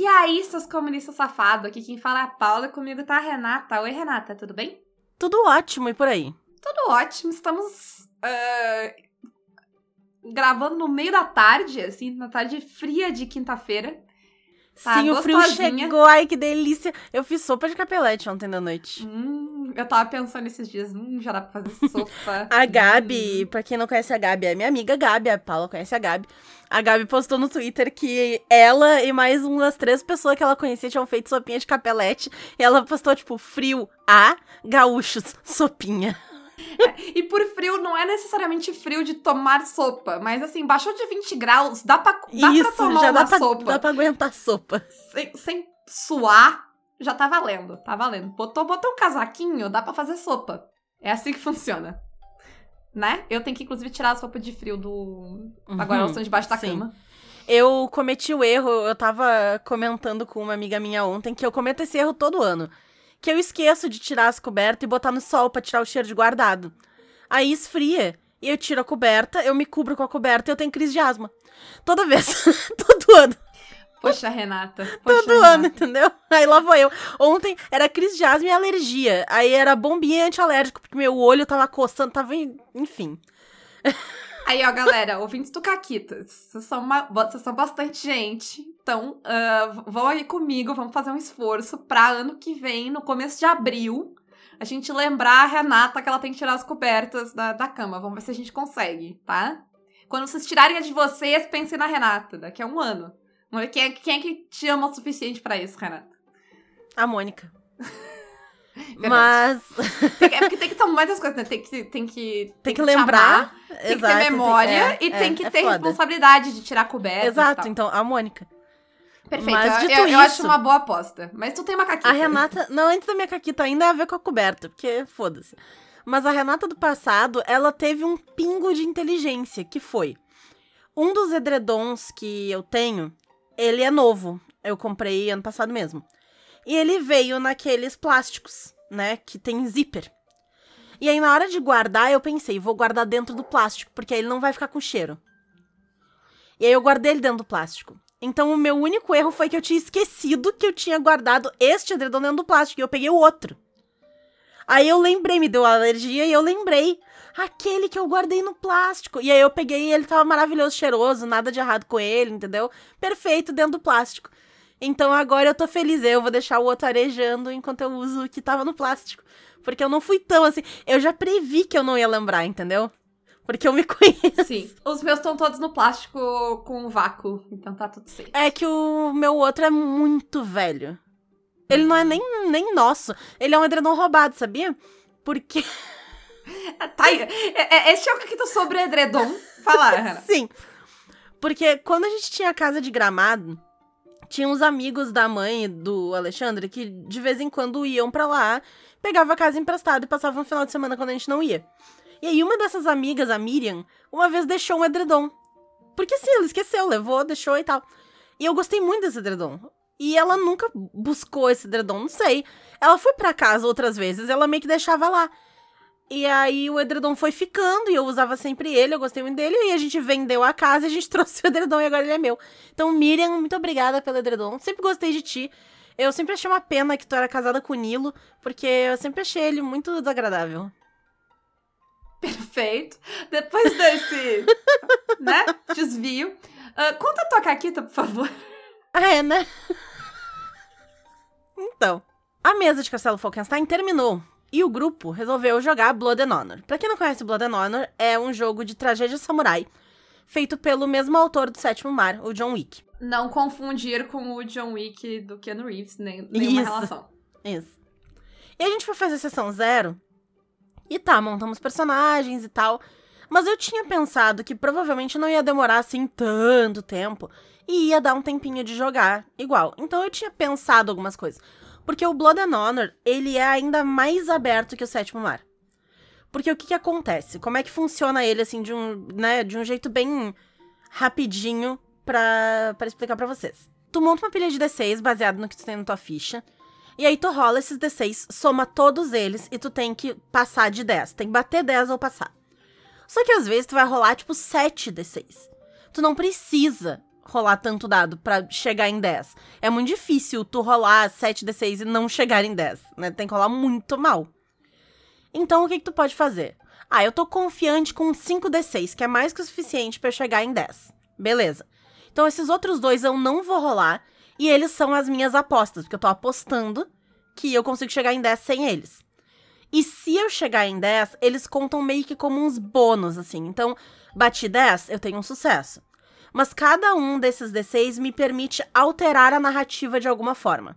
E aí, seus comunistas safados, aqui quem fala é a Paula, comigo tá a Renata. Oi, Renata, tudo bem? Tudo ótimo e por aí. Tudo ótimo, estamos uh, gravando no meio da tarde, assim, na tarde fria de quinta-feira. Tá Sim, o frio chegou, ai que delícia. Eu fiz sopa de capelete ontem da noite. Hum, eu tava pensando esses dias, hum, já dá pra fazer sopa. a Gabi, hum. pra quem não conhece a Gabi, é minha amiga Gabi, a Paula conhece a Gabi. A Gabi postou no Twitter que ela e mais umas três pessoas que ela conhecia tinham feito sopinha de capelete. E ela postou, tipo, frio a gaúchos, sopinha. É, e por frio não é necessariamente frio de tomar sopa, mas assim, baixou de 20 graus, dá pra, dá Isso, pra tomar já uma dá pra, sopa. Dá pra aguentar sopa. Sem, sem suar, já tá valendo, tá valendo. Botou, botou um casaquinho, dá pra fazer sopa. É assim que funciona. Né? Eu tenho que, inclusive, tirar as roupas de frio do. Uhum, Agora elas estão debaixo da sim. cama. Eu cometi o erro, eu tava comentando com uma amiga minha ontem que eu cometo esse erro todo ano que eu esqueço de tirar as cobertas e botar no sol para tirar o cheiro de guardado. Aí esfria. E eu tiro a coberta, eu me cubro com a coberta e eu tenho crise de asma. Toda vez. Todo ano. Poxa, Renata. Poxa, Todo Renata. ano, entendeu? Aí lá vou eu. Ontem era crise de asma e alergia. Aí era bombinha antialérgico, porque meu olho tava coçando, tava. Enfim. Aí, ó, galera, ouvintes do Caquitas, vocês são, uma, vocês são bastante gente. Então, uh, vão aí comigo, vamos fazer um esforço pra ano que vem, no começo de abril, a gente lembrar a Renata que ela tem que tirar as cobertas da, da cama. Vamos ver se a gente consegue, tá? Quando vocês tirarem a de vocês, pensem na Renata, daqui a um ano. Vamos ver quem é, quem é que te ama o suficiente para isso, Renata. A Mônica. Mas. Tem, é porque tem que tomar muitas coisas, né? Tem que, tem que, tem, que lembrar. tem que ter memória tem, é, e é, tem que é ter foda. responsabilidade de tirar coberta. Exato, então, a Mônica. Perfeito. Mas, eu, eu, eu acho uma boa aposta. Mas tu tem uma caquita. A Renata. Não, antes da minha caquita ainda é a ver com a coberta, porque foda-se. Mas a Renata do passado, ela teve um pingo de inteligência, que foi. Um dos edredons que eu tenho, ele é novo. Eu comprei ano passado mesmo. E ele veio naqueles plásticos, né? Que tem zíper. E aí, na hora de guardar, eu pensei, vou guardar dentro do plástico, porque aí ele não vai ficar com cheiro. E aí eu guardei ele dentro do plástico. Então o meu único erro foi que eu tinha esquecido que eu tinha guardado este edredom dentro do plástico e eu peguei o outro. Aí eu lembrei, me deu alergia e eu lembrei. Aquele que eu guardei no plástico. E aí eu peguei ele tava maravilhoso, cheiroso, nada de errado com ele, entendeu? Perfeito dentro do plástico. Então agora eu tô feliz. Eu vou deixar o outro arejando enquanto eu uso o que tava no plástico. Porque eu não fui tão assim. Eu já previ que eu não ia lembrar, entendeu? Porque eu me conheço. Sim. Os meus estão todos no plástico com vácuo. Então tá tudo certo. É que o meu outro é muito velho. Ele não é nem, nem nosso. Ele é um edredom roubado, sabia? Porque. tá aí. É, é, esse é o que tô sobre edredom. Falar, Sim. Porque quando a gente tinha casa de gramado, tinha uns amigos da mãe do Alexandre que de vez em quando iam para lá, pegava a casa emprestada e passavam um final de semana quando a gente não ia. E aí uma dessas amigas, a Miriam, uma vez deixou um edredom. Porque sim, ela esqueceu, levou, deixou e tal. E eu gostei muito desse edredom. E ela nunca buscou esse edredom, não sei. Ela foi para casa outras vezes, ela meio que deixava lá. E aí o edredom foi ficando e eu usava sempre ele, eu gostei muito dele. E a gente vendeu a casa e a gente trouxe o edredom e agora ele é meu. Então, Miriam, muito obrigada pelo edredom. Sempre gostei de ti. Eu sempre achei uma pena que tu era casada com o Nilo, porque eu sempre achei ele muito desagradável. Perfeito. Depois desse, né, desvio, uh, conta a tua caquita, por favor. Ah, é, né? Então, a mesa de Castelo Falkenstein terminou e o grupo resolveu jogar Blood and Honor. Pra quem não conhece Blood and Honor, é um jogo de tragédia samurai, feito pelo mesmo autor do Sétimo Mar, o John Wick. Não confundir com o John Wick do Keanu Reeves, nem, nenhuma Isso. relação. Isso. E a gente foi fazer sessão zero, e tá, montamos personagens e tal, mas eu tinha pensado que provavelmente não ia demorar assim tanto tempo, e ia dar um tempinho de jogar igual. Então eu tinha pensado algumas coisas. Porque o Blood and Honor, ele é ainda mais aberto que o Sétimo Mar. Porque o que que acontece? Como é que funciona ele, assim, de um, né, de um jeito bem rapidinho pra explicar para vocês. Tu monta uma pilha de D6 baseado no que tu tem na tua ficha. E aí tu rola esses D6, soma todos eles e tu tem que passar de 10. Tem que bater 10 ou passar. Só que às vezes tu vai rolar tipo 7 D6. Tu não precisa rolar tanto dado para chegar em 10. É muito difícil tu rolar 7d6 e não chegar em 10, né? Tem que rolar muito mal. Então, o que, que tu pode fazer? Ah, eu tô confiante com 5d6, que é mais que o suficiente para chegar em 10. Beleza. Então, esses outros dois eu não vou rolar, e eles são as minhas apostas, porque eu tô apostando que eu consigo chegar em 10 sem eles. E se eu chegar em 10, eles contam meio que como uns bônus, assim. Então, bati 10, eu tenho um sucesso. Mas cada um desses D6 me permite alterar a narrativa de alguma forma.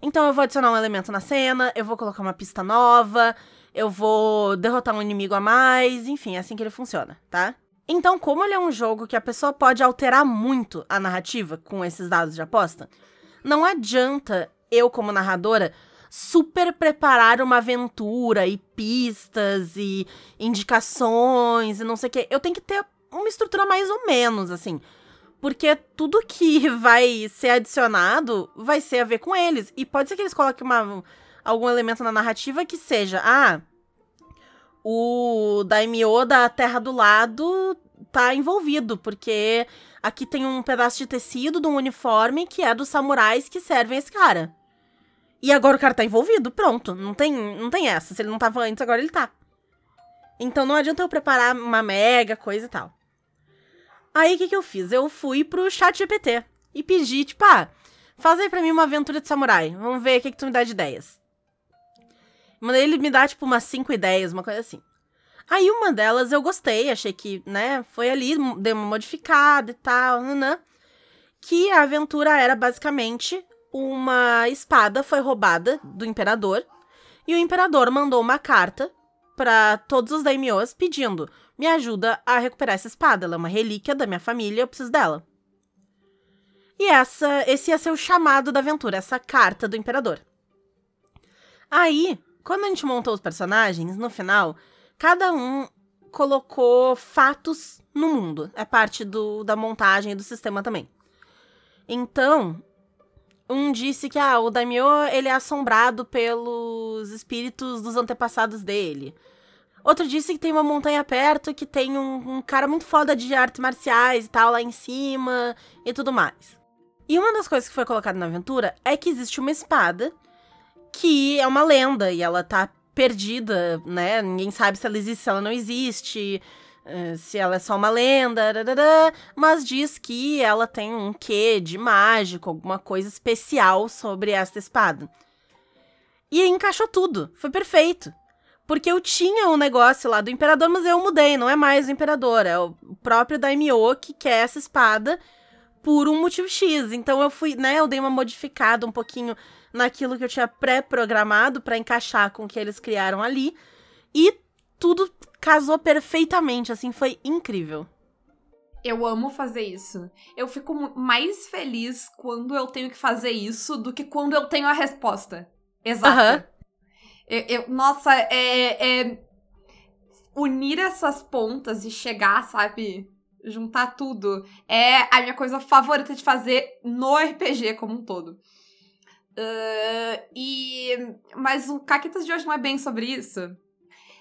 Então eu vou adicionar um elemento na cena, eu vou colocar uma pista nova, eu vou derrotar um inimigo a mais, enfim, é assim que ele funciona, tá? Então, como ele é um jogo que a pessoa pode alterar muito a narrativa com esses dados de aposta, não adianta eu, como narradora, super preparar uma aventura e pistas e indicações e não sei o quê. Eu tenho que ter uma estrutura mais ou menos, assim. Porque tudo que vai ser adicionado vai ser a ver com eles. E pode ser que eles coloquem uma, algum elemento na narrativa que seja, ah, o Daimyo da Terra do Lado tá envolvido, porque aqui tem um pedaço de tecido de um uniforme que é dos samurais que servem esse cara. E agora o cara tá envolvido, pronto. Não tem, não tem essa. Se ele não tava antes, agora ele tá. Então não adianta eu preparar uma mega coisa e tal. Aí o que, que eu fiz? Eu fui pro chat GPT e pedi, tipo, ah, faz aí pra mim uma aventura de samurai. Vamos ver o que, que tu me dá de ideias. Mandei ele me dar, tipo, umas cinco ideias, uma coisa assim. Aí uma delas eu gostei, achei que, né, foi ali, deu uma modificada e tal, né? Que a aventura era basicamente uma espada foi roubada do imperador e o imperador mandou uma carta para todos os daimyos pedindo: "Me ajuda a recuperar essa espada, ela é uma relíquia da minha família, eu preciso dela". E essa, esse ia ser o chamado da aventura, essa carta do imperador. Aí, quando a gente montou os personagens, no final, cada um colocou fatos no mundo. É parte do, da montagem do sistema também. Então, um disse que ah, o Daimyo ele é assombrado pelos espíritos dos antepassados dele. Outro disse que tem uma montanha perto que tem um, um, cara muito foda de artes marciais e tal lá em cima e tudo mais. E uma das coisas que foi colocada na aventura é que existe uma espada que é uma lenda e ela tá perdida, né? Ninguém sabe se ela existe, se ela não existe. Eh, se ela é só uma lenda, mas diz que ela tem um quê de mágico, alguma coisa especial sobre esta espada. E encaixou tudo, foi perfeito. Porque eu tinha um negócio lá do imperador, mas eu mudei, não é mais o imperador, é o próprio Daimyo que quer essa espada por um motivo X. Então eu fui, né, eu dei uma modificada um pouquinho naquilo que eu tinha pré-programado para encaixar com o que eles criaram ali. E tudo casou perfeitamente, assim, foi incrível. Eu amo fazer isso. Eu fico mais feliz quando eu tenho que fazer isso do que quando eu tenho a resposta. Exato. Uhum. Eu, eu, nossa, é, é, Unir essas pontas e chegar, sabe? Juntar tudo. É a minha coisa favorita de fazer no RPG como um todo. Uh, e. Mas o Caquitas de hoje não é bem sobre isso.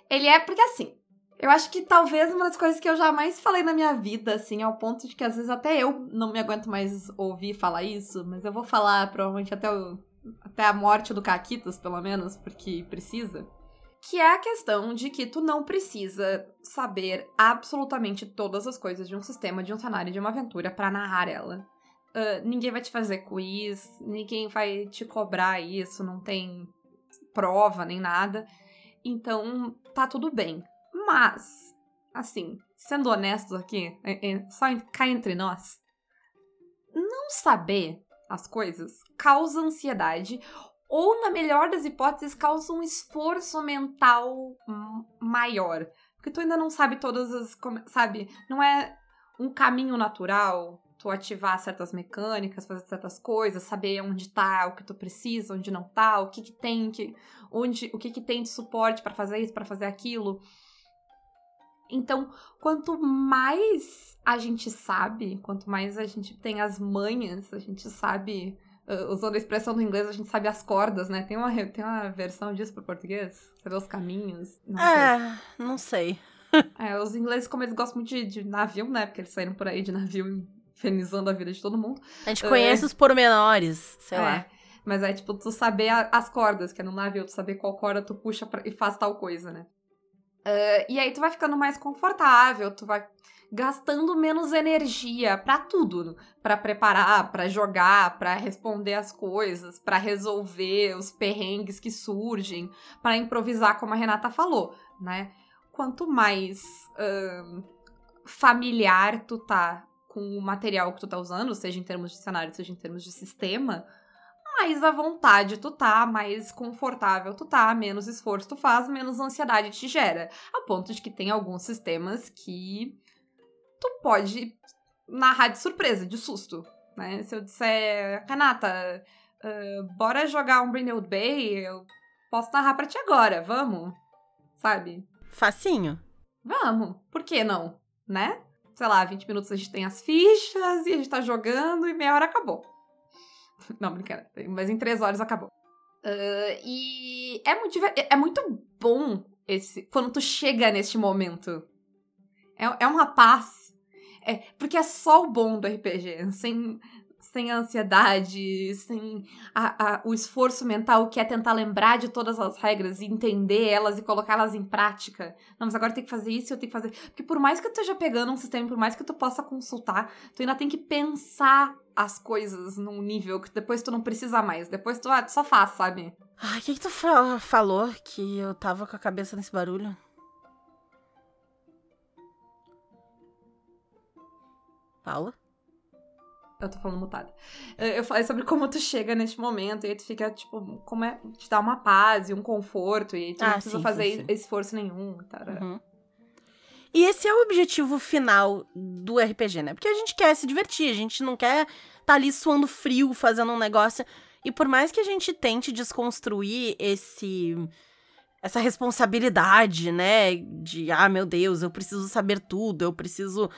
Ele é porque assim. Eu acho que talvez uma das coisas que eu jamais falei na minha vida, assim, ao ponto de que às vezes até eu não me aguento mais ouvir falar isso, mas eu vou falar provavelmente até, o, até a morte do Caquitas, pelo menos, porque precisa. Que é a questão de que tu não precisa saber absolutamente todas as coisas de um sistema, de um cenário, de uma aventura para narrar ela. Uh, ninguém vai te fazer quiz, ninguém vai te cobrar isso, não tem prova nem nada. Então, tá tudo bem. Mas, assim, sendo honestos aqui, é, é, só cá entre nós, não saber as coisas causa ansiedade ou, na melhor das hipóteses, causa um esforço mental maior. Porque tu ainda não sabe todas as. Sabe? Não é um caminho natural tu ativar certas mecânicas, fazer certas coisas, saber onde tá o que tu precisa, onde não tá, o que que tem que onde o que que tem de suporte para fazer isso, para fazer aquilo. Então, quanto mais a gente sabe, quanto mais a gente tem as manhas, a gente sabe, uh, usando a expressão do inglês, a gente sabe as cordas, né? Tem uma, tem uma versão disso para português? Saber os caminhos? Não é, sei. não sei. é, os ingleses, como eles gostam muito de, de, navio, né? Porque eles saíram por aí de navio infernizando a vida de todo mundo. A gente conhece os pormenores, sei É, lá. Mas é tipo, tu saber a- as cordas, que é no navio, tu saber qual corda tu puxa pra- e faz tal coisa, né? Ah, e aí tu vai ficando mais confortável, tu vai gastando menos energia pra tudo, Pra preparar, pra jogar, pra responder as coisas, pra resolver os perrengues que surgem, pra improvisar, como a Renata falou, né? Quanto mais ahn, familiar tu tá com o material que tu tá usando, seja em termos de cenário, seja em termos de sistema, mais à vontade tu tá, mais confortável tu tá, menos esforço tu faz, menos ansiedade te gera. A ponto de que tem alguns sistemas que tu pode narrar de surpresa, de susto, né? Se eu disser, Renata, ah, bora jogar um Brindlewood Bay, eu posso narrar pra ti agora, vamos? Sabe? Facinho. Vamos, por que não? Né? Sei lá, 20 minutos a gente tem as fichas e a gente tá jogando e meia hora acabou. Não, brincadeira. Mas em três horas acabou. Ah, e é muito, diver- é muito bom esse quando tu chega neste momento. É, é uma paz. É, porque é só o bom do RPG. Sem, sem a ansiedade, sem a- a- o esforço mental que é tentar lembrar de todas as regras e entender elas e colocá-las em prática. Não, mas agora tem que fazer isso, eu tenho que fazer. Porque por mais que tu esteja pegando um sistema, por mais que tu possa consultar, tu ainda tem que pensar as coisas num nível que depois tu não precisa mais. Depois tu, ah, tu só faz, sabe? Ai, o que, que tu fa- falou que eu tava com a cabeça nesse barulho? Paula? Eu tô falando mutada. Eu falei sobre como tu chega neste momento e aí tu fica, tipo, como é. te dá uma paz e um conforto e tu não Ah, precisa sim, fazer sim, sim. esforço nenhum. Uhum. E esse é o objetivo final do RPG, né? Porque a gente quer se divertir, a gente não quer tá ali suando frio, fazendo um negócio. E por mais que a gente tente desconstruir esse essa responsabilidade, né, de ah, meu Deus, eu preciso saber tudo, eu preciso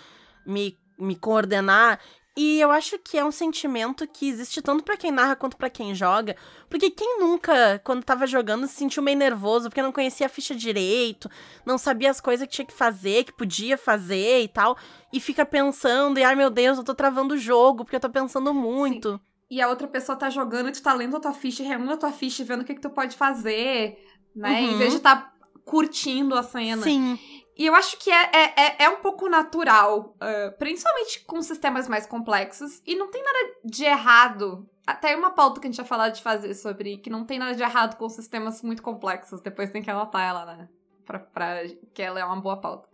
me, me coordenar. E eu acho que é um sentimento que existe tanto pra quem narra quanto pra quem joga. Porque quem nunca, quando tava jogando, se sentiu meio nervoso porque não conhecia a ficha direito, não sabia as coisas que tinha que fazer, que podia fazer e tal, e fica pensando, e ai meu Deus, eu tô travando o jogo porque eu tô pensando muito. E a outra pessoa tá jogando e tu tá lendo a tua ficha, reunindo a tua ficha e vendo o que, que tu pode fazer, né? Em Uhum. vez de tá curtindo a cena. Sim. E eu acho que é, é, é, é um pouco natural, ah, principalmente com sistemas mais complexos, e não tem nada de errado. Até uma pauta que a gente ia falar de fazer sobre que não tem nada de errado com sistemas muito complexos. Depois tem que anotar ela, né? Pra, pra, que ela é uma boa pauta.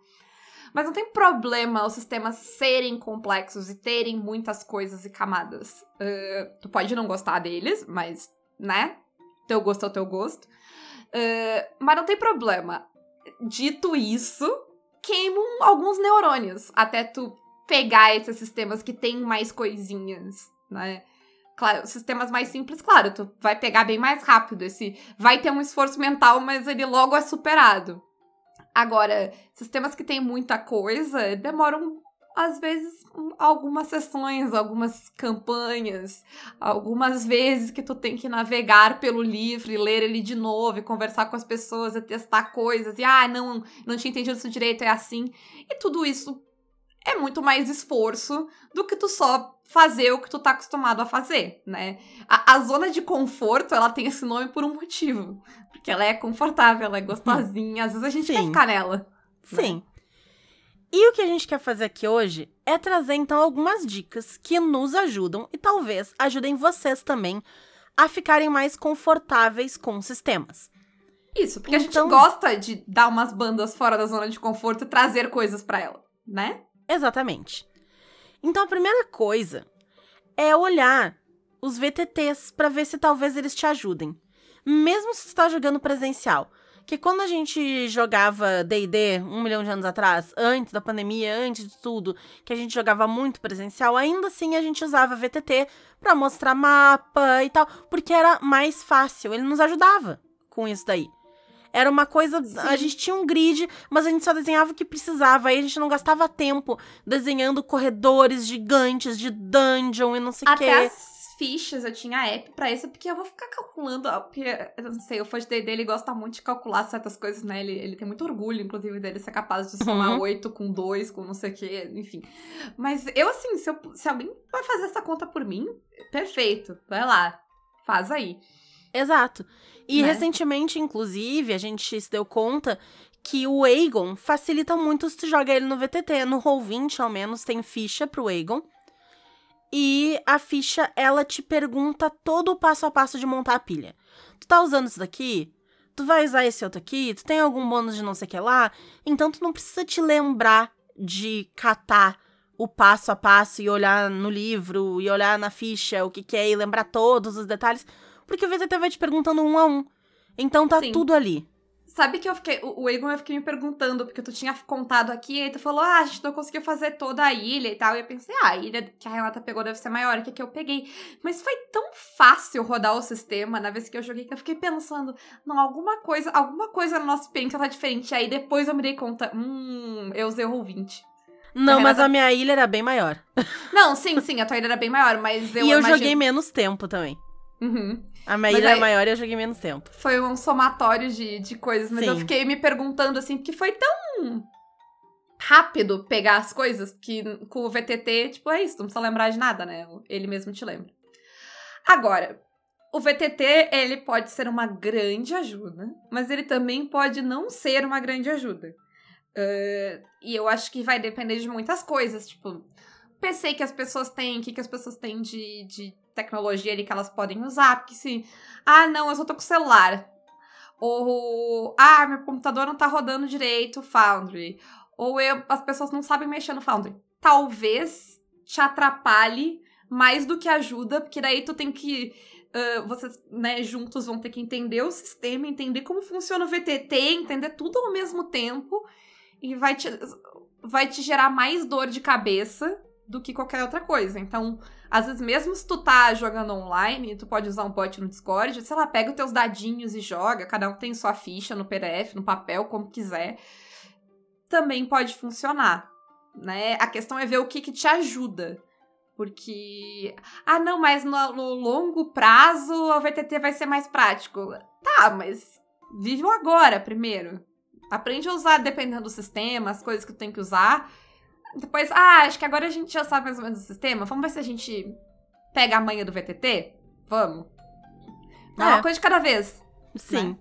Mas não tem problema os sistemas serem complexos e terem muitas coisas e camadas. Ah, tu pode não gostar deles, mas, né? Teu gosto é o teu gosto. Ah, mas não tem problema. Dito isso, queimam alguns neurônios até tu pegar esses sistemas que tem mais coisinhas, né? Claro, sistemas mais simples, claro, tu vai pegar bem mais rápido. Esse vai ter um esforço mental, mas ele logo é superado. Agora, sistemas que tem muita coisa demoram às vezes um- algumas sessões, algumas campanhas, algumas vezes que tu tem que navegar pelo livro e ler ele de novo e conversar com as pessoas e testar coisas e ah, não, não tinha entendido isso direito, é assim. E tudo isso é muito mais esforço do que tu só fazer o que tu tá acostumado a fazer, né? A, a zona de conforto, ela tem esse nome por um motivo. Porque ela é confortável, ela é gostosinha, às vezes a gente quer Sim. ficar nela. né? E o que a gente quer fazer aqui hoje é trazer então algumas dicas que nos ajudam e talvez ajudem vocês também a ficarem mais confortáveis com sistemas. Isso, porque a Então- gente gosta de dar umas bandas fora da zona de conforto e trazer coisas pra ela, né? Exatamente. Então a primeira coisa é olhar os VTTs para ver se talvez eles te ajudem. Mesmo se você tá jogando presencial. Que quando a gente jogava D&D um milhão de anos atrás, antes da pandemia, antes de tudo, que a gente jogava muito presencial, ainda assim a gente usava VTT pra mostrar mapa e tal, porque era mais fácil, ele nos ajudava com isso daí. Era uma coisa, a Sim. gente tinha um grid, mas a gente só desenhava o que precisava, aí a gente não gastava tempo desenhando corredores gigantes de dungeon e não sei o quê. As fichas, eu tinha app pra isso, porque eu vou ficar calculando, porque, eu não sei, o Fudge dele gosta muito de calcular certas coisas, né? Ele, ele tem muito orgulho, inclusive, dele ser capaz de somar Uhum. 8 com 2, com não sei o que, enfim. Mas eu, assim, se, eu, se alguém vai fazer essa conta por mim, perfeito, vai lá, faz aí. Exato. E Né? recentemente, inclusive, a gente se deu conta que o Aegon facilita muito se tu joga ele no VTT. No Roll20, ao menos, tem ficha pro Aegon. E a ficha, ela te pergunta todo o passo a passo de montar a pilha. Tu tá usando isso daqui? Tu vai usar esse outro aqui? Tu tem algum bônus de não sei o que lá? Então tu não precisa te lembrar de catar o passo a passo e olhar no livro e olhar na ficha o que, que é e lembrar todos os detalhes. Porque o VTT vai te perguntando um a um. Então tá Sim. tudo ali. Sabe que eu fiquei. O Egon eu fiquei me perguntando, porque tu tinha contado aqui, e tu falou, ah, a gente não conseguiu fazer toda a ilha e tal. E eu pensei, ah, a ilha que a Renata pegou deve ser maior que a que eu peguei. Mas foi tão fácil rodar o sistema na vez que eu joguei que eu fiquei pensando, não, alguma coisa, alguma coisa na nossa experiência tá diferente. Aí depois eu me dei conta, hum, eu usei o Roll20. Não, A mas Renata- a minha ilha era bem maior. Não, sim, sim, a tua ilha era bem maior, mas eu e eu imagino- joguei menos tempo também. Uhum. A minha ilha é aí- maior e eu joguei menos tempo. Foi um somatório de, de coisas, mas eu Sim. fiquei me perguntando assim, porque foi tão rápido pegar as coisas que com o VTT, tipo, é isso, não precisa lembrar de nada, né? Ele mesmo te lembra. Agora, o VTT, ele pode ser uma grande ajuda, mas ele também pode não ser uma grande ajuda. Ah, e eu acho que vai depender de muitas coisas, tipo, PC que as pessoas têm, o que, que as pessoas têm de, de tecnologia ali que elas podem usar, porque se. Ah, não, eu só tô com celular. Ou. Ah, meu computador não tá rodando direito Foundry. Ou eu, as pessoas não sabem mexer no Foundry. Talvez te atrapalhe mais do que ajuda, porque daí tu tem que. ah, vocês, né, juntos vão ter que entender o sistema, entender como funciona o VTT, entender tudo ao mesmo tempo. E vai te, vai te gerar mais dor de cabeça do que qualquer outra coisa. Então, às vezes, mesmo se tu tá jogando online, tu pode usar um bot no Discord, sei lá, pega os teus dadinhos e joga, cada um tem sua ficha no PDF, no papel, como quiser. Também pode funcionar, né? A questão é ver o que que te ajuda. Porque, ah, não, mas no, no longo prazo o VTT vai ser mais prático. Tá, mas vive o agora primeiro. Aprende a usar dependendo do sistema, as coisas que tu tem que usar. Depois, ah, acho que agora a gente já sabe mais ou menos o sistema. Vamos ver se a gente pega a manha do VTT? Vamos. Não, É. uma coisa de cada vez. Sim. Né?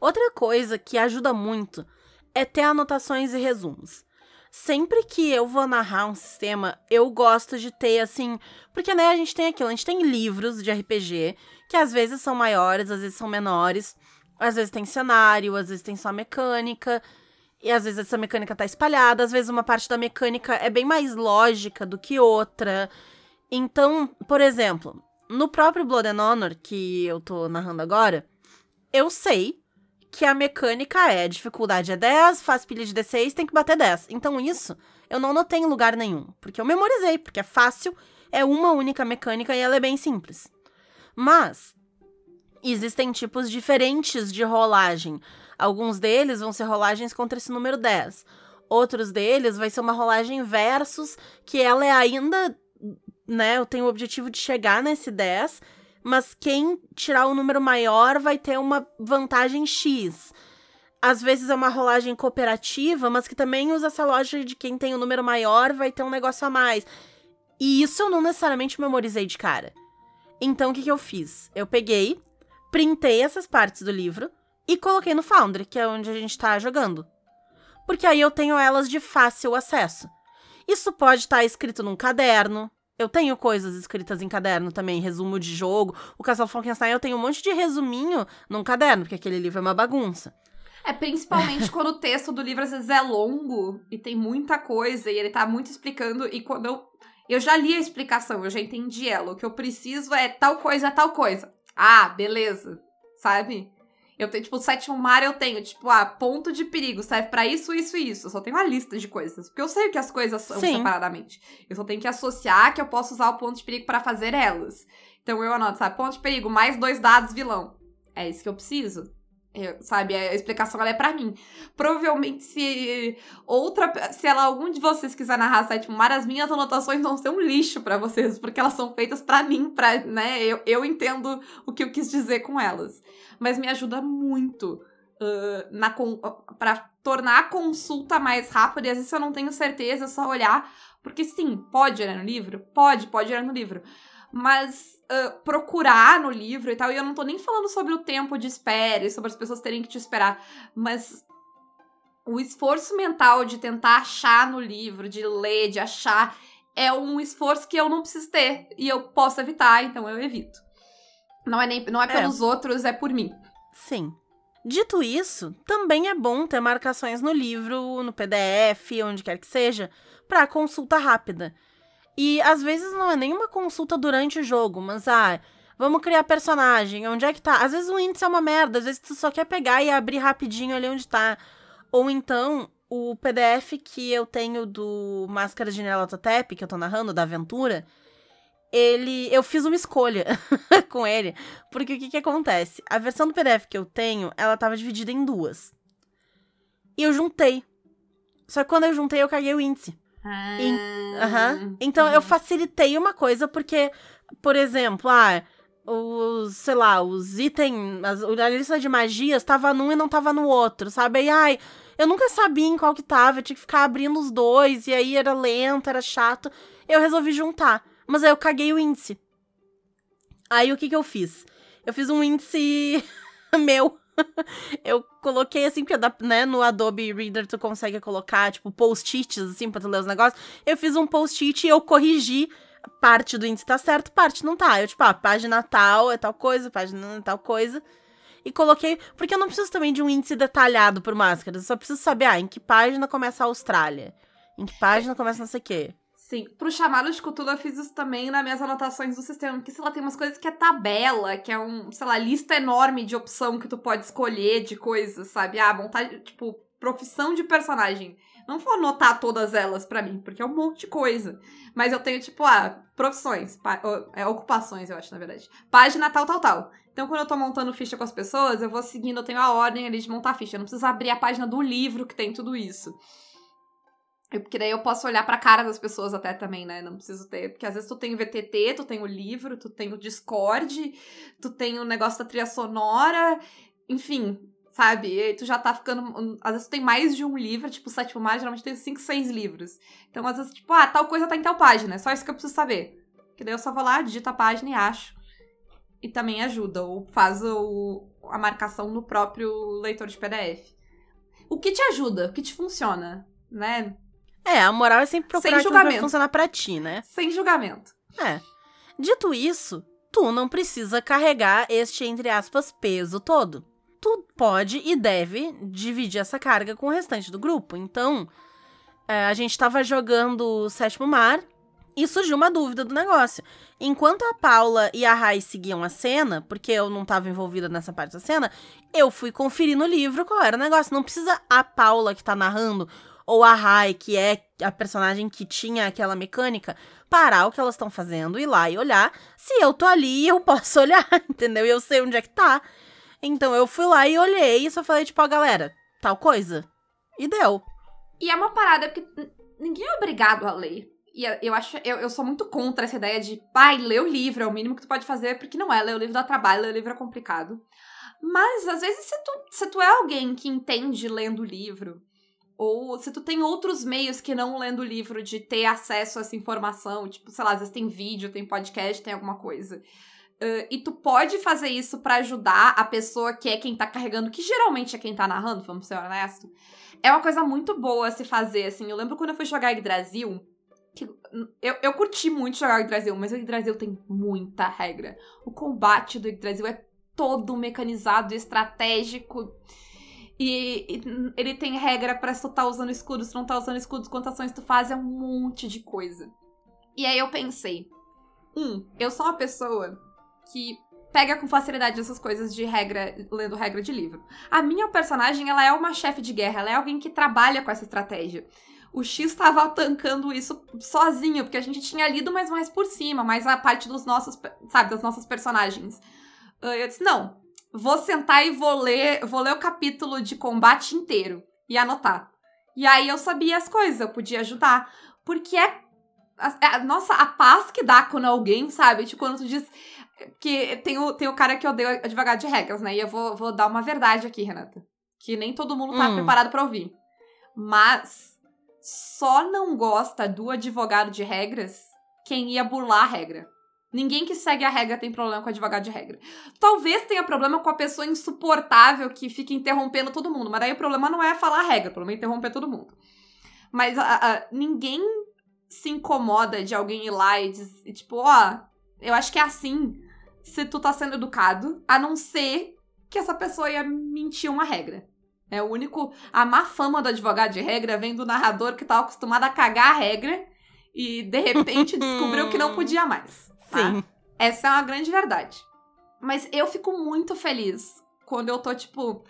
Outra coisa que ajuda muito é ter anotações e resumos. Sempre que eu vou narrar um sistema, eu gosto de ter assim. Porque, né, a gente tem aquilo, a gente tem livros de RPG, que às vezes são maiores, às vezes são menores. Às vezes tem cenário, às vezes tem só mecânica. E às vezes essa mecânica tá espalhada, às vezes uma parte da mecânica é bem mais lógica do que outra. Então, por exemplo, no próprio Blood and Honor, que eu tô narrando agora, eu sei que a mecânica é dificuldade é 10, faz pilha de D6, tem que bater 10. Então isso eu não notei em lugar nenhum, porque eu memorizei, porque é fácil, é uma única mecânica e ela é bem simples. Mas existem tipos diferentes de rolagem. Alguns deles vão ser rolagens contra esse número 10. Outros deles vai ser uma rolagem versus, que ela é ainda, né, eu tenho o objetivo de chegar nesse 10, mas quem tirar o número maior vai ter uma vantagem X. Às vezes é uma rolagem cooperativa, mas que também usa essa lógica de quem tem o número maior vai ter um negócio a mais. E isso eu não necessariamente memorizei de cara. Então o que, que eu fiz? Eu peguei, printei essas partes do livro e coloquei no Foundry, que é onde a gente tá jogando. Porque aí eu tenho elas de fácil acesso. Isso pode estar escrito num caderno. Eu tenho coisas escritas em caderno também, resumo de jogo. O Castle Frankenstein eu tenho um monte de resuminho num caderno, porque aquele livro é uma bagunça. É principalmente quando o texto do livro às vezes é longo e tem muita coisa e ele tá muito explicando. E quando eu. Eu já li a explicação, eu já entendi ela. O que eu preciso é tal coisa, tal coisa. Ah, beleza. Sabe? Eu tenho, tipo, o sétimo mar eu tenho, tipo, ah, ponto de perigo, serve pra isso, isso e isso. Eu só tenho uma lista de coisas. Porque eu sei o que as coisas são Sim. separadamente. Eu só tenho que associar que eu posso usar o ponto de perigo para fazer elas. Então eu anoto, sabe? Ponto de perigo, mais dois dados vilão. É isso que eu preciso. Eu, sabe, a explicação ela é para mim. Provavelmente se outra, se ela algum de vocês quiser narrar Sétimo Mar, as minhas anotações vão ser um lixo para vocês, porque elas são feitas para mim, para, né, eu, eu entendo o que eu quis dizer com elas. Mas me ajuda muito uh, na para tornar a consulta mais rápida, e às vezes eu não tenho certeza, é só olhar, porque sim, pode olhar no livro, pode, pode olhar no livro mas uh, procurar no livro e tal. E eu não tô nem falando sobre o tempo de espera e sobre as pessoas terem que te esperar, mas o esforço mental de tentar achar no livro, de ler, de achar, é um esforço que eu não preciso ter e eu posso evitar, então eu evito. Não é nem não é, é. pelos outros, é por mim. Sim. Dito isso, também é bom ter marcações no livro, no PDF, onde quer que seja, para consulta rápida. E às vezes não é nenhuma consulta durante o jogo, mas ah, vamos criar personagem, onde é que tá? Às vezes o índice é uma merda, às vezes tu só quer pegar e abrir rapidinho ali onde tá. Ou então, o PDF que eu tenho do Máscara de Nelatotep, que eu tô narrando, da aventura, ele. Eu fiz uma escolha com ele. Porque o que que acontece? A versão do PDF que eu tenho, ela tava dividida em duas. E eu juntei. Só que quando eu juntei, eu caguei o índice. Ah. uhum. Então eu facilitei uma coisa, porque, por exemplo, ah, os, sei lá, os itens, a lista de magias estava num e não estava no outro, sabe? E ai, eu nunca sabia em qual que tava, eu tinha que ficar abrindo os dois, e aí era lento, era chato. Eu resolvi juntar. Mas aí eu caguei o índice. Aí o que que eu fiz? Eu fiz um índice meu. eu coloquei assim, porque né, no Adobe Reader tu consegue colocar, tipo, post-its, assim, pra tu ler os negócios. Eu fiz um post-it e eu corrigi parte do índice tá certo, parte não tá. Eu, tipo, ah, página tal é tal coisa, página tal coisa. E coloquei, porque eu não preciso também de um índice detalhado por máscaras, eu só preciso saber, ah, em que página começa a Austrália, em que página começa não sei o quê. Sim, pro chamado de Cthulhu eu fiz isso também nas minhas anotações do sistema, porque, sei lá, tem umas coisas que é tabela, que é um, sei lá, lista enorme de opção que tu pode escolher de coisas, sabe? Ah, vontade, tipo, profissão de personagem. Não vou anotar todas elas para mim, porque é um monte de coisa. Mas eu tenho, tipo, ah, profissões, é, ocupações, eu acho, na verdade. Página tal, tal, tal. Então, quando eu tô montando ficha com as pessoas, eu vou seguindo, eu tenho a ordem ali de montar ficha. Eu não preciso abrir a página do livro que tem tudo isso. Porque daí eu posso olhar pra cara das pessoas até também, né? Não preciso ter. Porque às vezes tu tem o VTT, tu tem o livro, tu tem o Discord, tu tem o negócio da trilha sonora, enfim, sabe? E tu já tá ficando. Às vezes tu tem mais de um livro, tipo, o sétimo mar, geralmente tem cinco, seis livros. Então, às vezes, tipo, ah, tal coisa tá em tal página, é só isso que eu preciso saber. Que daí eu só vou lá, digito a página e acho. E também ajuda, ou faz o, a marcação no próprio leitor de PDF. O que te ajuda, o que te funciona, né? É, a moral é sempre procurar Sem julgamento. que vai funcionar pra ti, né? Sem julgamento. É. Dito isso, tu não precisa carregar este, entre aspas, peso todo. Tu pode e deve dividir essa carga com o restante do grupo. Então, é, a gente tava jogando o Sétimo Mar e surgiu uma dúvida do negócio. Enquanto a Paula e a Rai seguiam a cena, porque eu não estava envolvida nessa parte da cena, eu fui conferir no livro qual era o negócio. Não precisa a Paula que tá narrando ou a Rai, que é a personagem que tinha aquela mecânica, parar o que elas estão fazendo, ir lá e olhar. Se eu tô ali, eu posso olhar, entendeu? E eu sei onde é que tá. Então eu fui lá e olhei e só falei, tipo, ó, galera, tal coisa. E deu. E é uma parada porque ninguém é obrigado a ler. E eu acho, eu, eu sou muito contra essa ideia de, pai, ler o livro é o mínimo que tu pode fazer, porque não é, ler o livro dá trabalho, ler o livro é complicado. Mas, às vezes, se tu, se tu é alguém que entende lendo o livro, ou se tu tem outros meios que não lendo o livro de ter acesso a essa informação, tipo, sei lá, às vezes tem vídeo, tem podcast, tem alguma coisa. Uh, e tu pode fazer isso para ajudar a pessoa que é quem tá carregando, que geralmente é quem tá narrando, vamos ser honesto. É uma coisa muito boa se fazer, assim. Eu lembro quando eu fui jogar Yggdrasil, que eu, eu curti muito jogar Yggdrasil, mas o Yggdrasil tem muita regra. O combate do Yggdrasil é todo mecanizado, estratégico. E, ele tem regra para se tu tá usando escudo, se não tá usando escudo, quantas ações tu faz, é um monte de coisa. E aí eu pensei, um, eu sou uma pessoa que pega com facilidade essas coisas de regra, lendo regra de livro. A minha personagem, ela é uma chefe de guerra, ela é alguém que trabalha com essa estratégia. O X estava tancando isso sozinho, porque a gente tinha lido mais mais por cima, mais a parte dos nossos, sabe, das nossas personagens. Eu disse, não, vou sentar e vou ler, vou ler o capítulo de combate inteiro e anotar. E aí eu sabia as coisas, eu podia ajudar. Porque é. A, a, nossa, a paz que dá quando alguém, sabe? Tipo, quando tu diz. Que tem o, tem o cara que odeia advogado de regras, né? E eu vou, vou dar uma verdade aqui, Renata. Que nem todo mundo tá hum. preparado para ouvir. Mas só não gosta do advogado de regras quem ia burlar a regra. Ninguém que segue a regra tem problema com advogado de regra. Talvez tenha problema com a pessoa insuportável que fica interrompendo todo mundo, mas aí o problema não é falar a regra, o problema é interromper todo mundo. Mas a, a, ninguém se incomoda de alguém ir lá e diz, tipo, ó, oh, eu acho que é assim se tu tá sendo educado, a não ser que essa pessoa ia mentir uma regra. É o único. A má fama do advogado de regra vem do narrador que tá acostumado a cagar a regra e de repente descobriu que não podia mais. Tá? Sim. Essa é uma grande verdade. Mas eu fico muito feliz quando eu tô, tipo.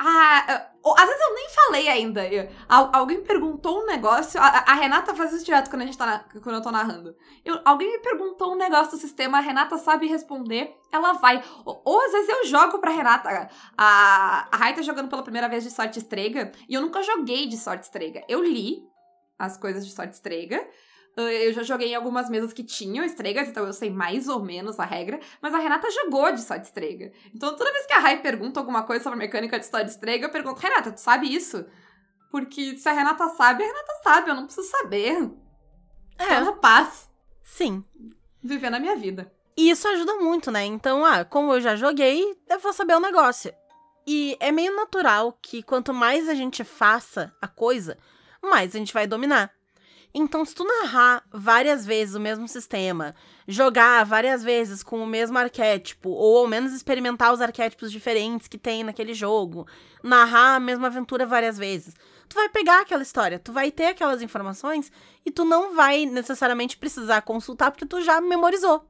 Ah, às vezes eu nem falei ainda. alguém perguntou um negócio. A, a, Renata faz isso direto quando, a gente tá na, quando eu tô narrando. Eu, alguém me perguntou um negócio do sistema, a Renata sabe responder, ela vai. Ou, ou às vezes eu jogo pra Renata. A, a Rai tá jogando pela primeira vez de sorte estrega. E eu nunca joguei de sorte estrega. Eu li as coisas de sorte estrega. Eu já joguei em algumas mesas que tinham estregas, então eu sei mais ou menos a regra, mas a Renata jogou de só de estrega. Então toda vez que a Rai pergunta alguma coisa sobre a mecânica de só de estrega, eu pergunto, Renata, tu sabe isso? Porque se a Renata sabe, a Renata sabe, eu não preciso saber. É. na paz. Sim. Viver na minha vida. E isso ajuda muito, né? Então, ah, como eu já joguei, eu vou saber o negócio. E é meio natural que quanto mais a gente faça a coisa, mais a gente vai dominar. Então, se tu narrar várias vezes o mesmo sistema, jogar várias vezes com o mesmo arquétipo, ou ao menos experimentar os arquétipos diferentes que tem naquele jogo, narrar a mesma aventura várias vezes, tu vai pegar aquela história, tu vai ter aquelas informações e tu não vai necessariamente precisar consultar porque tu já memorizou.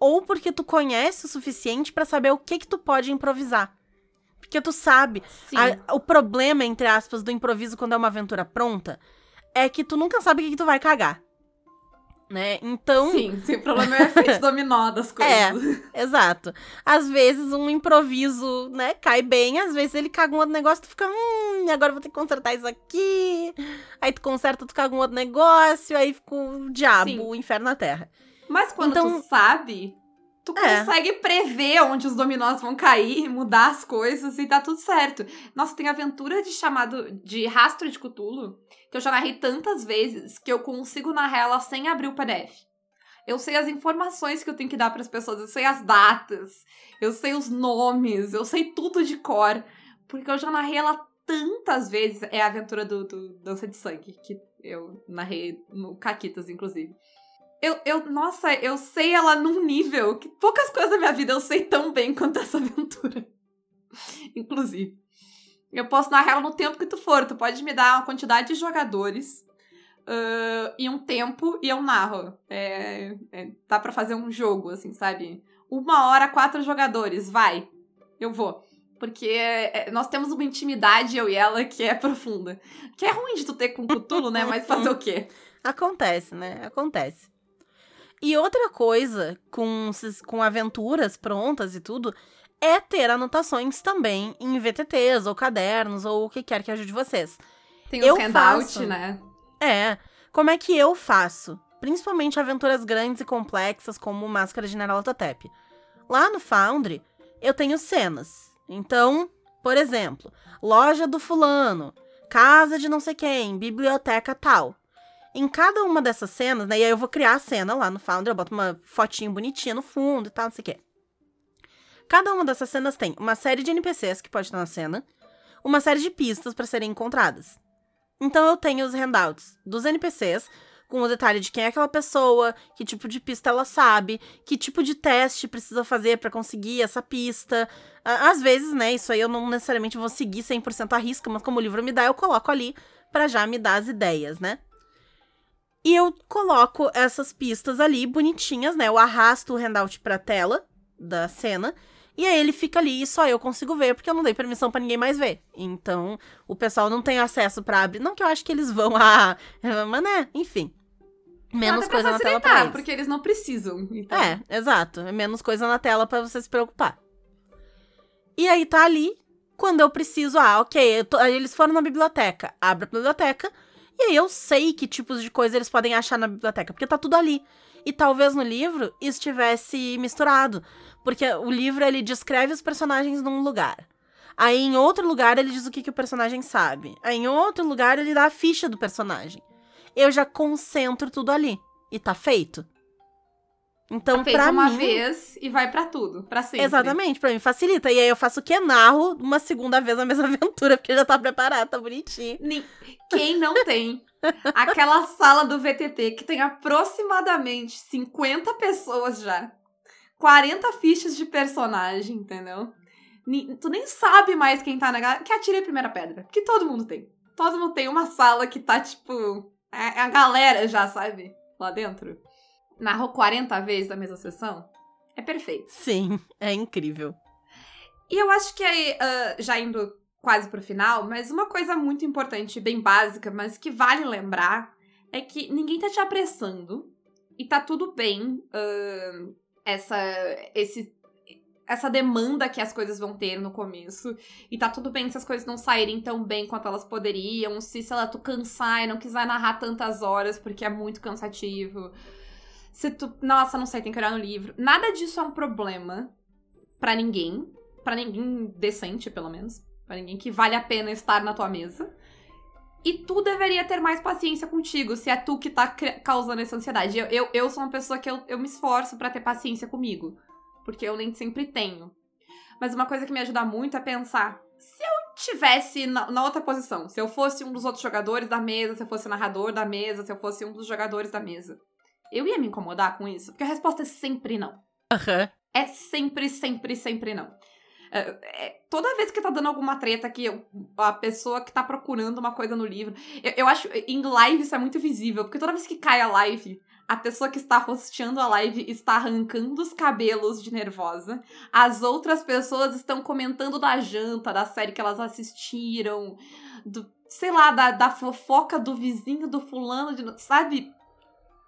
Ou porque tu conhece o suficiente para saber o que que tu pode improvisar. Porque tu sabe. A, o problema, entre aspas, do improviso quando é uma aventura pronta é que tu nunca sabe o que, que tu vai cagar. Né? Então. Sim, sim, o problema é o efeito dominó das coisas. É, exato. Às vezes um improviso, né, cai bem, às vezes ele caga um outro negócio, tu fica, hum, agora vou ter que consertar isso aqui. Aí tu conserta, tu caga um outro negócio, aí fica o diabo, sim. o inferno na terra. Mas quando então, tu sabe, tu é. consegue prever onde os dominós vão cair, mudar as coisas e tá tudo certo. Nossa, tem aventura de chamado de rastro de Cutulo que eu já narrei tantas vezes que eu consigo narrar ela sem abrir o PDF. Eu sei as informações que eu tenho que dar para as pessoas, eu sei as datas, eu sei os nomes, eu sei tudo de cor, porque eu já narrei ela tantas vezes. É a aventura do, do Dança de Sangue, que eu narrei no Caquitas, inclusive. Eu, eu, nossa, eu sei ela num nível que poucas coisas da minha vida eu sei tão bem quanto essa aventura. inclusive. Eu posso narrar ela no tempo que tu for. Tu pode me dar uma quantidade de jogadores uh, e um tempo e eu narro. É, é, dá para fazer um jogo, assim, sabe? Uma hora, quatro jogadores, vai. Eu vou. Porque é, nós temos uma intimidade, eu e ela, que é profunda. Que é ruim de tu ter com o Cthulhu, né? Mas fazer o quê? Acontece, né? Acontece. E outra coisa, com, com aventuras prontas e tudo, é ter anotações também em VTTs ou cadernos ou o que quer que ajude vocês. Tem o handout, faço... né? É. Como é que eu faço? Principalmente aventuras grandes e complexas como Máscara de Neraltotep. Lá no Foundry, eu tenho cenas. Então, por exemplo, loja do fulano, casa de não sei quem, biblioteca tal. Em cada uma dessas cenas, né? E aí eu vou criar a cena lá no Foundry, eu boto uma fotinho bonitinha no fundo e tal, não sei o quê. Cada uma dessas cenas tem uma série de NPCs que pode estar na cena, uma série de pistas para serem encontradas. Então eu tenho os handouts dos NPCs, com o detalhe de quem é aquela pessoa, que tipo de pista ela sabe, que tipo de teste precisa fazer para conseguir essa pista. Às vezes, né, isso aí eu não necessariamente vou seguir 100% a risca, mas como o livro me dá, eu coloco ali para já me dar as ideias, né? E eu coloco essas pistas ali bonitinhas, né? Eu arrasto o handout pra tela da cena e aí ele fica ali e só eu consigo ver, porque eu não dei permissão para ninguém mais ver. Então, o pessoal não tem acesso para abrir. Não que eu acho que eles vão a. Mas né, enfim. Menos coisa na tela pra eles. porque eles não precisam. Então. É, exato. É menos coisa na tela para você se preocupar. E aí tá ali, quando eu preciso, ah, ok, tô, eles foram na biblioteca, abro a biblioteca, e aí eu sei que tipos de coisa eles podem achar na biblioteca, porque tá tudo ali. E talvez no livro estivesse misturado, porque o livro ele descreve os personagens num lugar. Aí em outro lugar ele diz o que, que o personagem sabe. Aí em outro lugar ele dá a ficha do personagem. Eu já concentro tudo ali. E tá feito. Então, feito pra uma mim, vez e vai pra tudo, pra sempre. Exatamente, pra mim facilita. E aí eu faço o que? Narro uma segunda vez a mesma aventura, porque já tá preparado, tá bonitinho. Ni- Quem não tem aquela sala do VTT que tem aproximadamente 50 pessoas já, 40 fichas de personagem, entendeu? Tu nem sabe mais quem tá na galera, que atire a primeira pedra, que todo mundo tem. Todo mundo tem uma sala que tá, tipo, é é a galera já, sabe? Lá dentro. Narrou 40 vezes a mesma sessão. É perfeito. Sim, é incrível. E eu acho que aí, ah, já indo quase pro final, mas uma coisa muito importante, bem básica, mas que vale lembrar, é que ninguém tá te apressando. E tá tudo bem ah, essa, esse, essa demanda que as coisas vão ter no começo. E tá tudo bem se as coisas não saírem tão bem quanto elas poderiam. Se, sei lá, tu cansar e não quiser narrar tantas horas porque é muito cansativo. Se tu. Nossa, não sei, tem que olhar no livro. Nada disso é um problema pra ninguém. Pra ninguém decente, pelo menos. Pra ninguém que vale a pena estar na tua mesa. E tu deveria ter mais paciência contigo, se é tu que tá causando essa ansiedade. Eu, eu, eu sou uma pessoa que eu, eu me esforço pra ter paciência comigo. Porque eu nem sempre tenho. Mas uma coisa que me ajuda muito é pensar: se eu tivesse na, na outra posição, se eu fosse um dos outros jogadores da mesa, se eu fosse narrador da mesa, se eu fosse um dos jogadores da mesa, eu ia me incomodar com isso? Porque a resposta é sempre não. Aham. É sempre, sempre, sempre não. É, é, toda vez que tá dando alguma treta que eu- a pessoa que tá procurando uma coisa no livro. Eu, eu acho. Em live isso é muito visível, porque toda vez que cai a live, a pessoa que está hosteando a live está arrancando os cabelos de nervosa. As outras pessoas estão comentando da janta, da série que elas assistiram, do, sei lá, da, da fofoca do vizinho do fulano, de, sabe?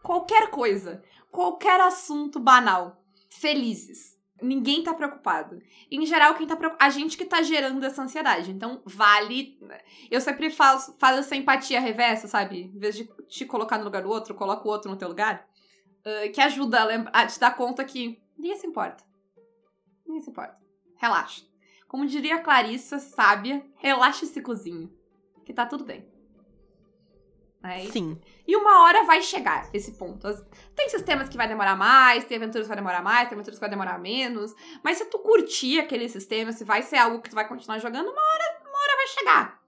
Qualquer coisa. Qualquer assunto banal. Felizes. Ninguém tá preocupado. Em geral, quem tá preocupado. A gente que tá gerando essa ansiedade. Então, vale. Eu sempre faço, faço essa empatia reversa, sabe? Em vez de te colocar no lugar do outro, coloca o outro no teu lugar. Ah, que ajuda a, lembra- a te dar conta que ninguém se importa. Ninguém se importa. Relaxa. Como diria a Clarissa, sábia, relaxa esse cozinho. Que tá tudo bem. É, e- Sim. e uma hora vai chegar esse ponto. Tem sistemas que vai demorar mais, tem aventuras que vai demorar mais, tem aventuras que vai demorar menos. Mas se tu curtir aquele sistema, se vai ser algo que tu vai continuar jogando, uma hora, uma hora vai chegar.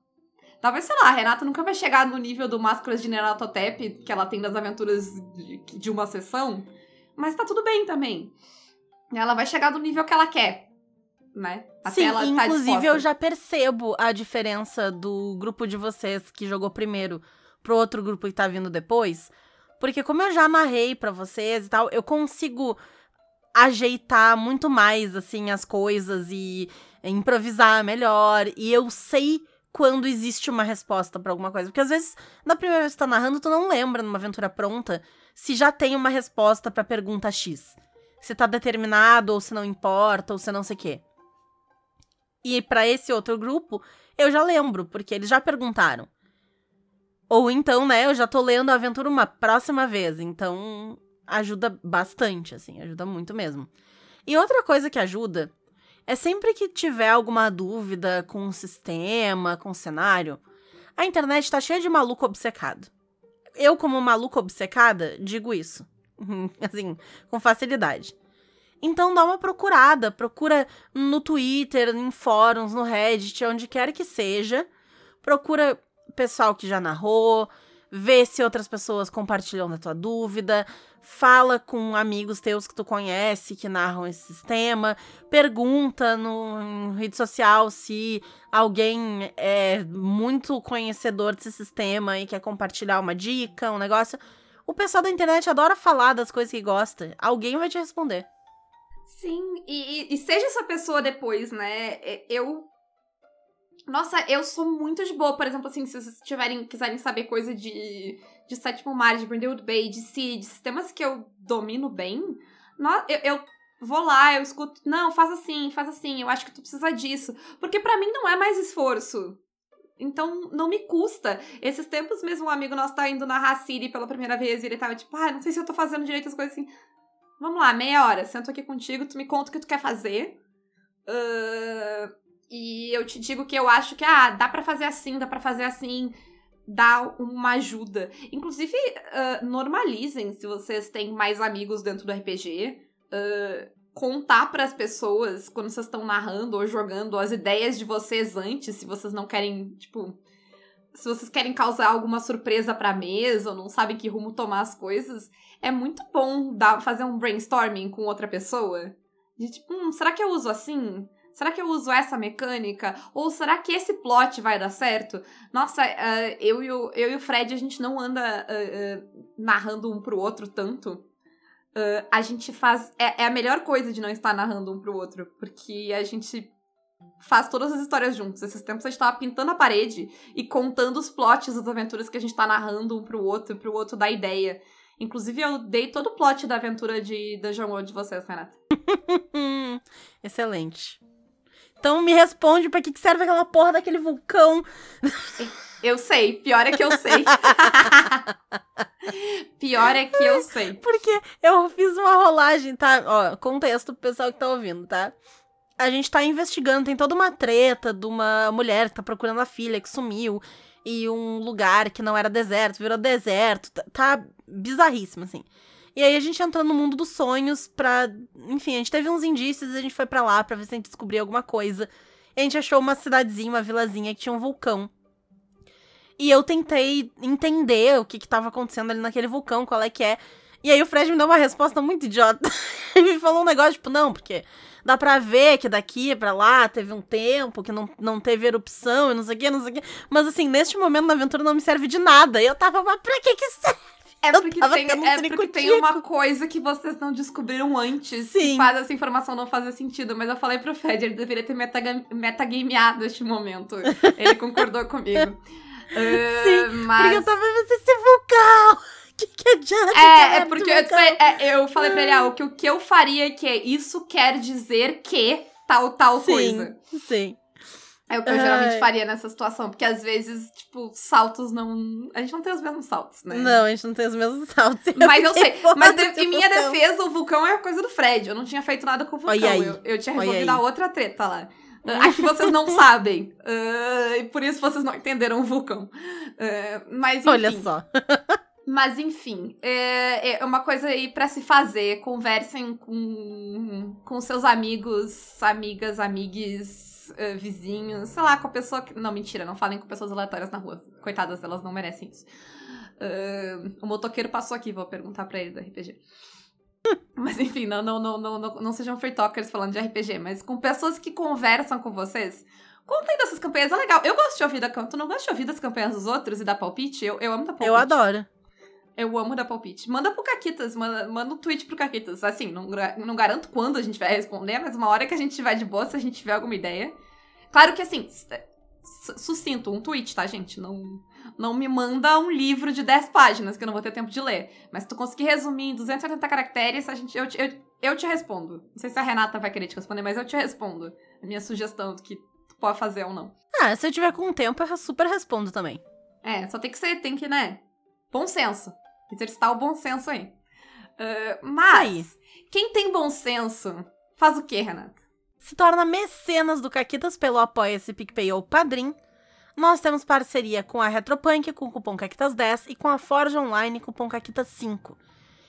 Talvez, sei lá, a Renata nunca vai chegar no nível do Máscaras de Neratotep que ela tem das aventuras de, de uma sessão. Mas tá tudo bem também. Ela vai chegar no nível que ela quer. Né? Até Sim, ela tá inclusive disposta. eu já percebo a diferença do grupo de vocês que jogou primeiro pro outro grupo que tá vindo depois. Porque como eu já narrei pra vocês e tal, eu consigo ajeitar muito mais, assim, as coisas e improvisar melhor. E eu sei quando existe uma resposta pra alguma coisa. Porque às vezes, na primeira vez que tá narrando, tu não lembra numa aventura pronta se já tem uma resposta pra pergunta X. Se tá determinado, ou se não importa, ou se não sei o quê. E pra esse outro grupo, eu já lembro, porque eles já perguntaram. Ou então, né, eu já tô lendo a aventura uma próxima vez, então ajuda bastante, assim, ajuda muito mesmo. E outra coisa que ajuda é sempre que tiver alguma dúvida com o sistema, com o cenário, a internet tá cheia de maluco obcecado. Eu, como maluca obcecada, digo isso. assim, com facilidade. Então dá uma procurada, procura no Twitter, em fóruns, no Reddit, onde quer que seja. Procura pessoal que já narrou, vê se outras pessoas compartilham da tua dúvida, fala com amigos teus que tu conhece que narram esse sistema, pergunta no rede social se alguém é muito conhecedor desse sistema e quer compartilhar uma dica, um negócio. O pessoal da internet adora falar das coisas que gosta. Alguém vai te responder. Sim, e, e- e seja essa pessoa depois, né? É, Eu. Nossa, eu sou muito de boa, por exemplo, assim, se vocês tiverem, quiserem saber coisa de, de Sétimo Mar, de Brindlewood Bay, de Sea, de sistemas que eu domino bem, no- eu, eu vou lá, eu escuto, não, faz assim, faz assim, eu acho que tu precisa disso. Porque para mim não é mais esforço. Então, não me custa. Esses tempos mesmo, um amigo nosso tá indo na City pela primeira vez e ele tava tipo, ah, não sei se eu tô fazendo direito as coisas assim. Vamos lá, meia hora, sento aqui contigo, tu me conta o que tu quer fazer. Uh, e eu te digo que eu acho que, ah, dá para fazer assim, dá para fazer assim, dá uma ajuda. Inclusive, uh, normalizem se vocês têm mais amigos dentro do RPG. Uh, contar para as pessoas quando vocês estão narrando ou jogando as ideias de vocês antes, se vocês não querem, tipo, se vocês querem causar alguma surpresa pra mesa ou não sabem que rumo tomar as coisas, é muito bom dar, fazer um brainstorming com outra pessoa. De tipo, hum, será que eu uso assim? Será que eu uso essa mecânica? Ou será que esse plot vai dar certo? Nossa, uh, eu, e o, eu e o Fred, a gente não anda uh, uh, narrando um pro outro tanto. a gente faz. É, é, a melhor coisa de não estar narrando um pro outro. Porque a gente faz todas as histórias juntos. Esses tempos a gente tava pintando a parede e contando os plots das aventuras que a gente tá narrando um pro outro, pro outro dar ideia. Inclusive, eu dei todo o plot da aventura de Dungeon World de vocês, Renata. Excelente. Então me responde pra que serve aquela porra daquele vulcão. Eu sei, pior é que eu sei. pior é que eu sei. Porque eu fiz uma rolagem, tá? Ó, contexto pro pessoal que tá ouvindo, tá? A gente tá investigando, tem toda uma treta de uma mulher que tá procurando a filha que sumiu. E um lugar que não era deserto, virou deserto. Tá, tá bizarríssimo, assim. E aí a gente entrou no mundo dos sonhos pra. Enfim, a gente teve uns indícios e a gente foi para lá pra ver se a gente descobria alguma coisa. E a gente achou uma cidadezinha, uma vilazinha que tinha um vulcão. E eu tentei entender o que que tava acontecendo ali naquele vulcão, qual é que é. E aí o Fred me deu uma resposta muito idiota. Ele me falou um negócio, tipo, não, porque dá pra ver que daqui pra lá teve um tempo que não, não teve erupção e não sei o que, não sei o que. Mas assim, neste momento na aventura não me serve de nada. E eu tava, mas pra que que serve? É porque, tem, é porque tem uma coisa que vocês não descobriram antes Sim. que faz essa informação não fazer sentido. Mas eu falei pro Fred, ele deveria ter metagameado este momento. Ele concordou comigo. Uh, Sim, mas... porque eu tava vendo esse vulcão. Que que adianta? É, é porque eu, é, eu falei pra ele, ah, o que, o que eu faria que é isso quer dizer que tal, tal sim, coisa. Sim. É o que eu geralmente faria nessa situação, porque às vezes, tipo, saltos não. A gente não tem os mesmos saltos, né? Não, a gente não tem os mesmos saltos. Eu mas eu sei. Mas de, em minha vulcão. defesa, o vulcão é coisa do Fred. Eu não tinha feito nada com o vulcão. Eu, eu tinha resolvido a outra treta lá. Uh, aqui vocês não sabem. Uh, e por isso vocês não entenderam o vulcão. Uh, mas enfim. Olha só. Mas enfim, é, é uma coisa aí para se fazer. Conversem com, com seus amigos, amigas, amigues uh, vizinhos, sei lá, com a pessoa que. Não, mentira, não falem com pessoas aleatórias na rua. Coitadas, elas não merecem isso. Uh, o motoqueiro passou aqui, vou perguntar pra ele do RPG. mas enfim, não, não, não, não, não, não sejam free talkers falando de RPG, mas com pessoas que conversam com vocês. Contem dessas campanhas, é legal. Eu gosto de ouvir da Tu não gosta de ouvir das campanhas dos outros e dar palpite? Eu, eu amo dar palpite. Eu adoro. Eu amo dar palpite. Manda pro Caquitas, manda, manda um tweet pro Caquitas. Assim, não, não garanto quando a gente vai responder, mas uma hora que a gente tiver de boa, se a gente tiver alguma ideia. Claro que assim, sucinto, um tweet, tá, gente? Não, não me manda um livro de 10 páginas que eu não vou ter tempo de ler. Mas se tu conseguir resumir em 280 caracteres, a gente, eu, eu, eu te respondo. Não sei se a Renata vai querer te responder, mas eu te respondo. A minha sugestão do que tu pode fazer ou não. Ah, se eu tiver com tempo, eu super respondo também. É, só tem que ser, tem que, né? Bom senso. Exercitar o bom senso aí. Uh, mas, aí. quem tem bom senso, faz o quê, Renata? Se torna mecenas do Caquitas pelo Apoia-se PicPay ou Padrim. Nós temos parceria com a Retropunk com o cupom Caquitas10 e com a Forge Online cupom Caquitas5.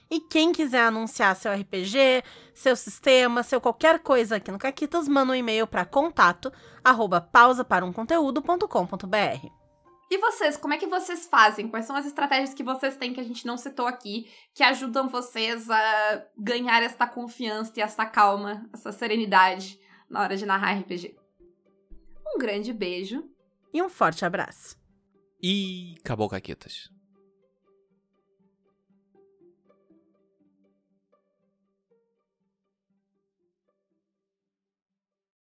E quem quiser anunciar seu RPG, seu sistema, seu qualquer coisa aqui no Caquitas, manda um e-mail para contato arroba pausaparumconteúdo.com.br. E vocês, como é que vocês fazem? Quais são as estratégias que vocês têm que a gente não citou aqui, que ajudam vocês a ganhar essa confiança e essa calma, essa serenidade na hora de narrar RPG? Um grande beijo. E um forte abraço. E acabou, Caquetas.